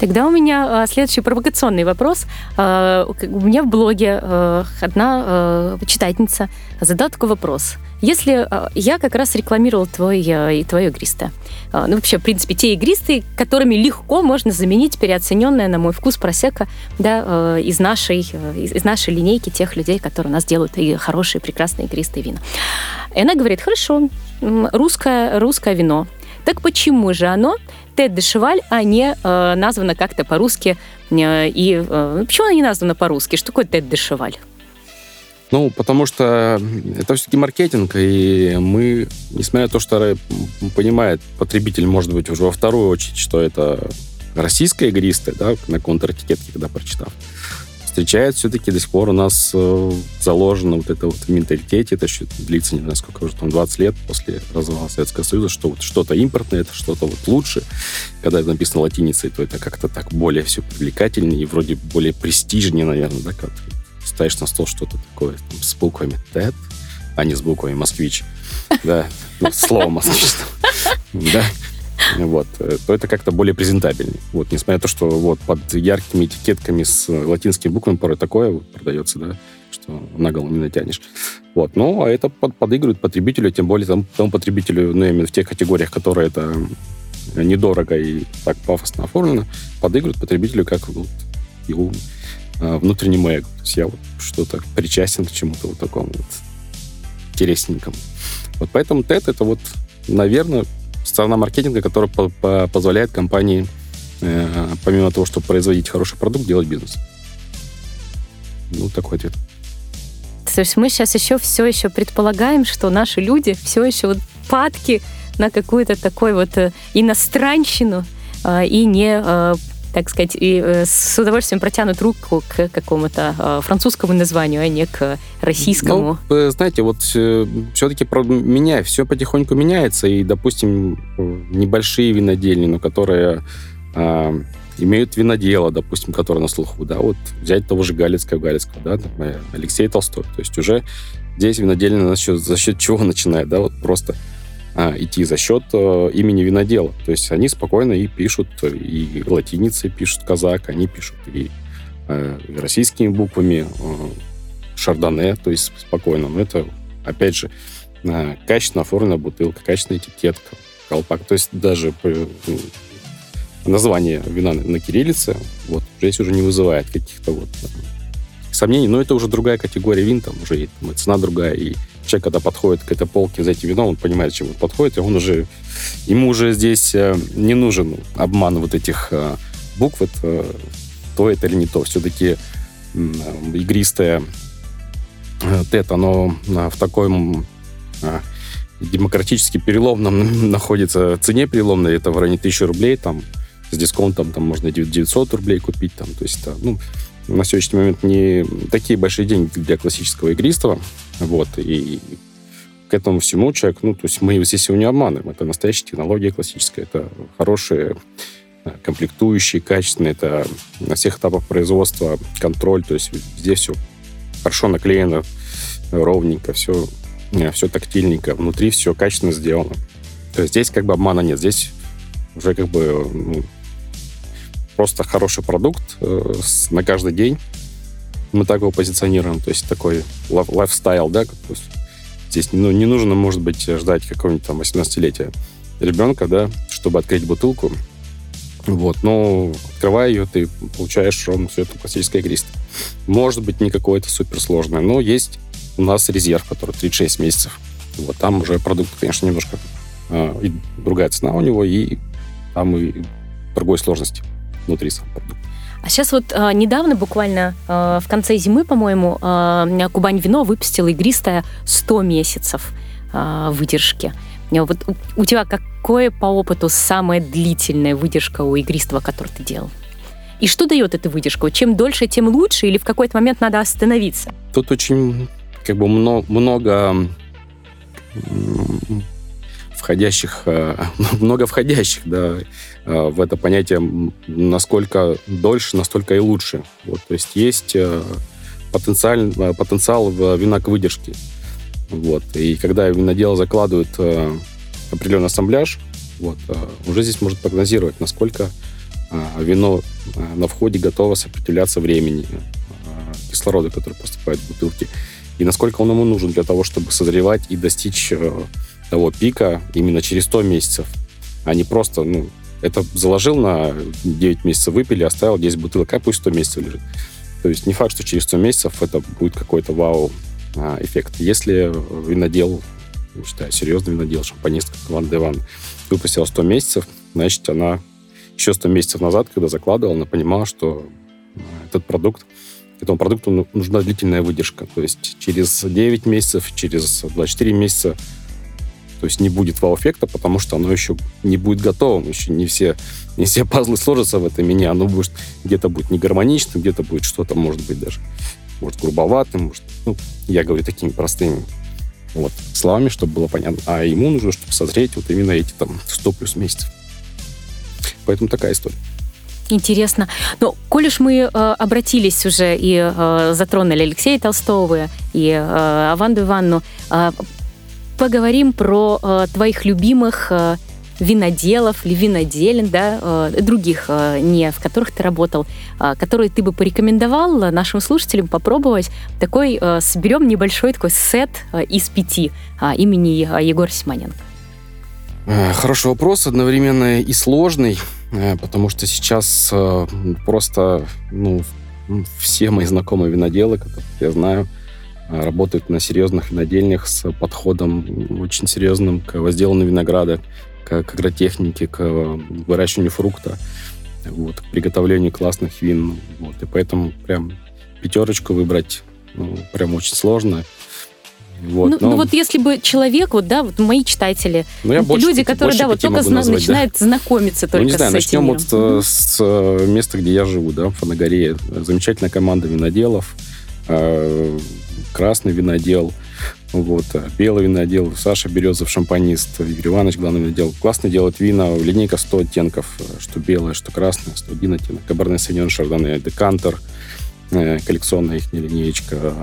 Тогда у меня а, следующий провокационный вопрос. А, у меня в блоге а, одна читательница задала такой вопрос. Если я как раз рекламировал твой, и твое игристое, ну вообще, в принципе, те игристые, которыми легко можно заменить переоцененное, на мой вкус, просека да, из, нашей, из нашей линейки тех людей, которые у нас делают и хорошие, прекрасные игристые вина. И она говорит, хорошо, русское, русское вино. Так почему же оно Тед де Шеваль, а не э, названо как-то по-русски. Э, и э, почему она не названа по-русски? Что такое Тед де Шеваль? Ну, потому что это все-таки маркетинг, и мы, несмотря на то, что понимает потребитель, может быть, уже во вторую очередь, что это российское игристое, да, на контр-этикетке, когда прочитав, встречает все-таки до сих пор у нас э, заложено вот это вот в менталитете, это еще длится, не знаю, сколько уже, там, 20 лет после развала Советского Союза, что вот что-то импортное, это что-то вот лучше. Когда это написано латиницей, то это как-то так более все привлекательнее и вроде более престижнее, наверное, да, как ставишь на стол что-то такое там, с буквами TED, а не с буквами «Москвич». Да, ну, слово «Москвич». *laughs* Да, вот, э, то это как-то более презентабельнее. Вот, несмотря на то, что вот под яркими этикетками с латинскими буквами порой такое вот продается, да, что на голову не натянешь. Вот, ну, а это под, подыгрывает потребителю, тем более там, тому потребителю, ну, именно в тех категориях, которые это недорого и так пафосно оформлено, подыгрывает потребителю как вот, его а, внутреннему эго. То есть я вот что-то причастен к чему-то вот такому вот интересненькому. Вот поэтому TED это вот, наверное, сторона маркетинга, которая по -по позволяет компании, э, помимо того, чтобы производить хороший продукт, делать бизнес. Ну, такой ответ. То есть мы сейчас еще все еще предполагаем, что наши люди все еще вот падки на какую-то такой вот э, иностранщину э, и не э, так сказать, и с удовольствием протянут руку к какому-то французскому названию, а не к российскому. Ну, знаете, вот все-таки меня, все потихоньку меняется, и, допустим, небольшие винодельни, но которые а, имеют винодела, допустим, которые на слуху, да, вот взять того же Галицкого, Галицкого, да, там, Алексей Толстой, то есть уже здесь винодельня за счет, за счет чего начинает, да, вот просто идти за счет а, имени винодела. То есть они спокойно и пишут, и латиницей пишут казак, они пишут и, а, и российскими буквами а, шардоне, то есть спокойно. Но это, опять же, а, качественно оформленная бутылка, качественная этикетка, колпак. То есть даже ну, название вина на кириллице вот здесь уже не вызывает каких-то вот сомнений, но это уже другая категория вин, там уже там, цена другая, и человек, когда подходит к этой полке за этим вином, он понимает, чем он подходит, и он уже, ему уже здесь э, не нужен обман вот этих э, букв, это то это или не то. Все-таки игристое э, тет, оно в таком демократически переломном *laughs* находится цене переломной, это в районе 1000 рублей, там с дисконтом там можно 900 рублей купить, там, то есть, ну, на сегодняшний момент не такие большие деньги для классического игристого, вот, и к этому всему человек, ну, то есть мы здесь его не обманываем, это настоящая технология классическая, это хорошие э, комплектующие, качественные, это на всех этапах производства контроль, то есть здесь все хорошо наклеено, ровненько, все, э, все тактильненько, внутри все качественно сделано. То есть здесь как бы обмана нет, здесь уже как бы ну, просто хороший продукт э, с, на каждый день. Мы так его позиционируем, то есть такой лайфстайл, да, здесь ну, не нужно, может быть, ждать какого-нибудь там 18-летия ребенка, да, чтобы открыть бутылку. Вот, но открывая ее, ты получаешь ровно все это классическое игристое. Может быть, не какое-то суперсложное, но есть у нас резерв, который 36 месяцев. Вот там уже продукт, конечно, немножко э, и другая цена у него, и там и другой сложности внутри сам продукт. А сейчас вот а, недавно, буквально а, в конце зимы, по-моему, а, Кубань Вино выпустила игристое 100 месяцев а, выдержки. Вот у, у тебя какое по опыту самая длительная выдержка у игристого, который ты делал? И что дает эта выдержка? Чем дольше, тем лучше, или в какой-то момент надо остановиться? Тут очень как бы много, много входящих, э, *laughs* много входящих, да, э, в это понятие, насколько дольше, настолько и лучше. Вот, то есть есть э, потенциаль, потенциал в вина к выдержке. Вот, и когда винодел закладывает определенный ассамбляж, вот, уже здесь может прогнозировать, насколько вино на входе готово сопротивляться времени, кислорода, который поступает в бутылки, и насколько он ему нужен для того, чтобы созревать и достичь того пика именно через 100 месяцев, а не просто, ну, это заложил на 9 месяцев, выпили, оставил 10 бутылок, а пусть 100 месяцев лежит. То есть не факт, что через 100 месяцев это будет какой-то вау-эффект. Если винодел, считаю, серьезный винодел, шампанист, как Ван Деван, выпустила 100 месяцев, значит, она еще 100 месяцев назад, когда закладывала, она понимала, что а, этот продукт, этому продукту ну, нужна длительная выдержка. То есть через 9 месяцев, через 24 месяца то есть не будет вау-эффекта, потому что оно еще не будет готовым, еще не все, не все пазлы сложатся в этом меню, оно будет где-то будет не гармоничным, где-то будет что-то, может быть, даже может, грубоватым, может, ну, я говорю такими простыми вот, словами, чтобы было понятно. А ему нужно, чтобы созреть вот именно эти там 100 плюс месяцев. Поэтому такая история. Интересно. Но, коль уж мы э, обратились уже и э, затронули Алексея Толстого и э, Аванду Ивановну, э, поговорим про э, твоих любимых э, виноделов или виноделин, да, э, других, э, не в которых ты работал, э, которые ты бы порекомендовал нашим слушателям попробовать. Такой э, соберем небольшой такой сет э, из пяти э, имени э, Егора Симоненко. Хороший вопрос, одновременно и сложный, э, потому что сейчас э, просто ну, все мои знакомые виноделы, которых я знаю, работают на серьезных винодельнях с подходом очень серьезным к возделанию винограда, к, к агротехнике, к выращиванию фрукта, вот, к приготовлению классных вин. Вот, и поэтому прям пятерочку выбрать ну, прям очень сложно. Вот, ну, но- ну вот если бы человек, вот да, вот мои читатели, ну, я больше люди, пяти- которые больше да, вот только зна- назвать, да. начинают знакомиться только Ну, не знаю, с начнем этим вот э, с э, места, где я живу, да, в Фанагоре. Замечательная команда виноделов, э, красный винодел, вот, э, белый винодел, Саша Березов, шампанист, Игорь Иванович, главный винодел. Классно делает вина, линейка 100 оттенков, что белое, что красное, 101 оттенок, Кабарне Сеньон, Шардоне, Декантер, э, коллекционная их линеечка,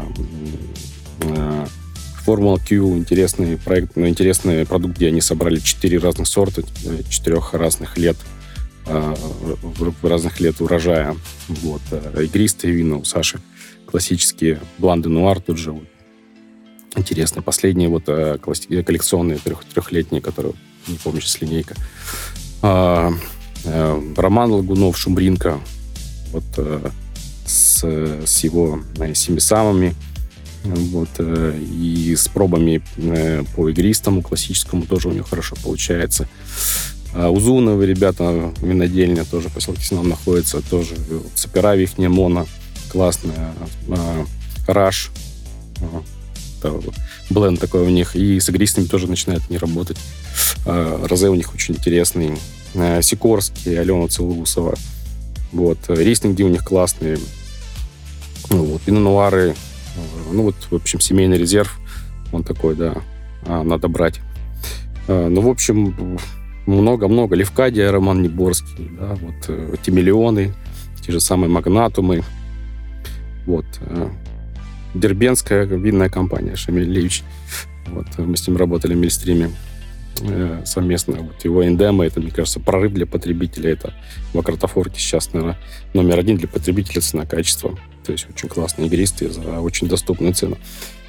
э, Формула Q, интересный проект, ну, интересный продукт, где они собрали четыре разных сорта, э, четырех разных лет, в- разных лет урожая. Вот. Игристые вина у Саши, классические, бланды нуар тут же. вот. Интересные. Последние вот э, э, коллекционные трех, трехлетние, которые, не помню сейчас линейка. А, э, Роман Лагунов, Шумринка, вот э, с, с его семи самыми, вот, и с пробами по игристому, классическому тоже у него хорошо получается. А Узуновы ребята, винодельня тоже поселке Синам находится, тоже Сапера Вихня Моно, классная, а, вот. Бленд такой у них, и с игристыми тоже начинают не работать. А, Розе у них очень интересный, А, Сикорский, Алена Целоусова, вот, рейстинги у них классные, ну, вот, пино-нуары, э, ну, вот, в общем, семейный резерв, он такой, да, надо брать. Ну, в общем, много-много. Левкадия, Роман Неборский, да, вот, эти миллионы, те же самые магнатумы, вот, э, Дербенская винная компания Шамиль Ильич, вот, э, мы с ним работали в Мильстриме э, совместно. Вот его эндема, это, мне кажется, прорыв для потребителя. Это в Акротофорке сейчас, наверное, номер один для потребителя цена-качество. То есть очень классные игристые за очень доступную цену.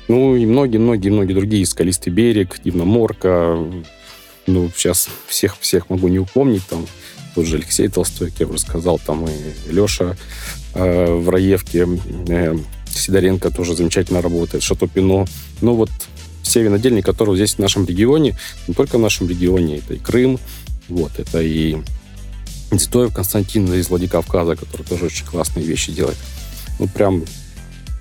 Ну и многие-многие-многие другие. Скалистый берег, Дивноморка. Ну, сейчас всех-всех могу не упомнить. Там тот же Алексей Толстой, я уже сказал, там и Леша э, в Раевке, э, Сидоренко тоже замечательно работает, Шато Пино. Ну вот все винодельни, которые здесь в нашем регионе, не только в нашем регионе, это и Крым, вот, это и Титоев Константин из Владикавказа, который тоже очень классные вещи делает. Ну, прям,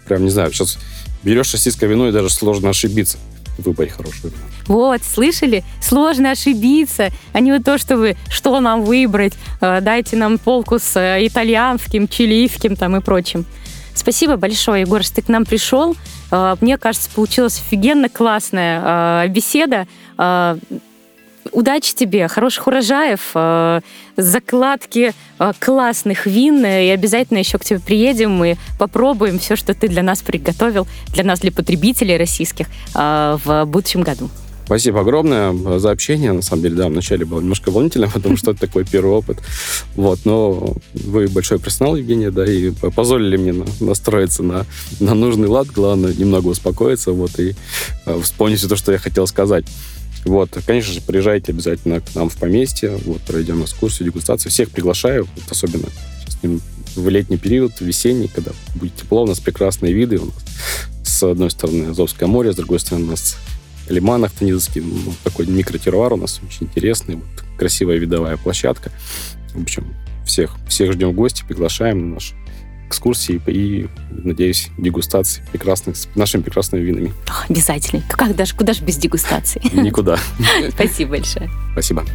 прям, не знаю, сейчас берешь российское вино, и даже сложно ошибиться в выборе хорошего вина. Вот, слышали? Сложно ошибиться, а не вот то, что вы, что нам выбрать, э, дайте нам полку с э, итальянским, чилийским там и прочим. Спасибо большое, Егор, что ты к нам пришел. Э, Мне кажется, получилась офигенно классная беседа. Удачи тебе, хороших урожаев, э, закладки э, классных вин, э, и обязательно еще к тебе приедем и попробуем все, что ты для нас приготовил, для нас, для потребителей российских в будущем году. Спасибо огромное за общение. На самом деле, да, вначале было немножко волнительно, *laughs* потому что это такой первый опыт. Вот, но вы большой профессионал, Евгения, да, и позволили мне на- настроиться на, на нужный лад. Главное, немного успокоиться, вот, и вспомнить все то, что я хотел сказать. Вот, конечно же, приезжайте обязательно к нам в поместье, вот, проведем экскурсию, дегустацию. Всех приглашаю, вот, особенно сейчас в летний период, весенний, когда будет тепло, у нас прекрасные виды. У нас с одной стороны Азовское море, с другой стороны у нас Лиман Ахтанидовский, ну, такой микротерруар у нас очень интересный, вот, красивая видовая площадка. В общем, всех, всех ждем в гости, приглашаем на наши экскурсии и, надеюсь, дегустации прекрасных, с нашими прекрасными винами. Обязательно. Как даже, куда же без дегустации? Никуда. *laughs* Спасибо большое. Спасибо.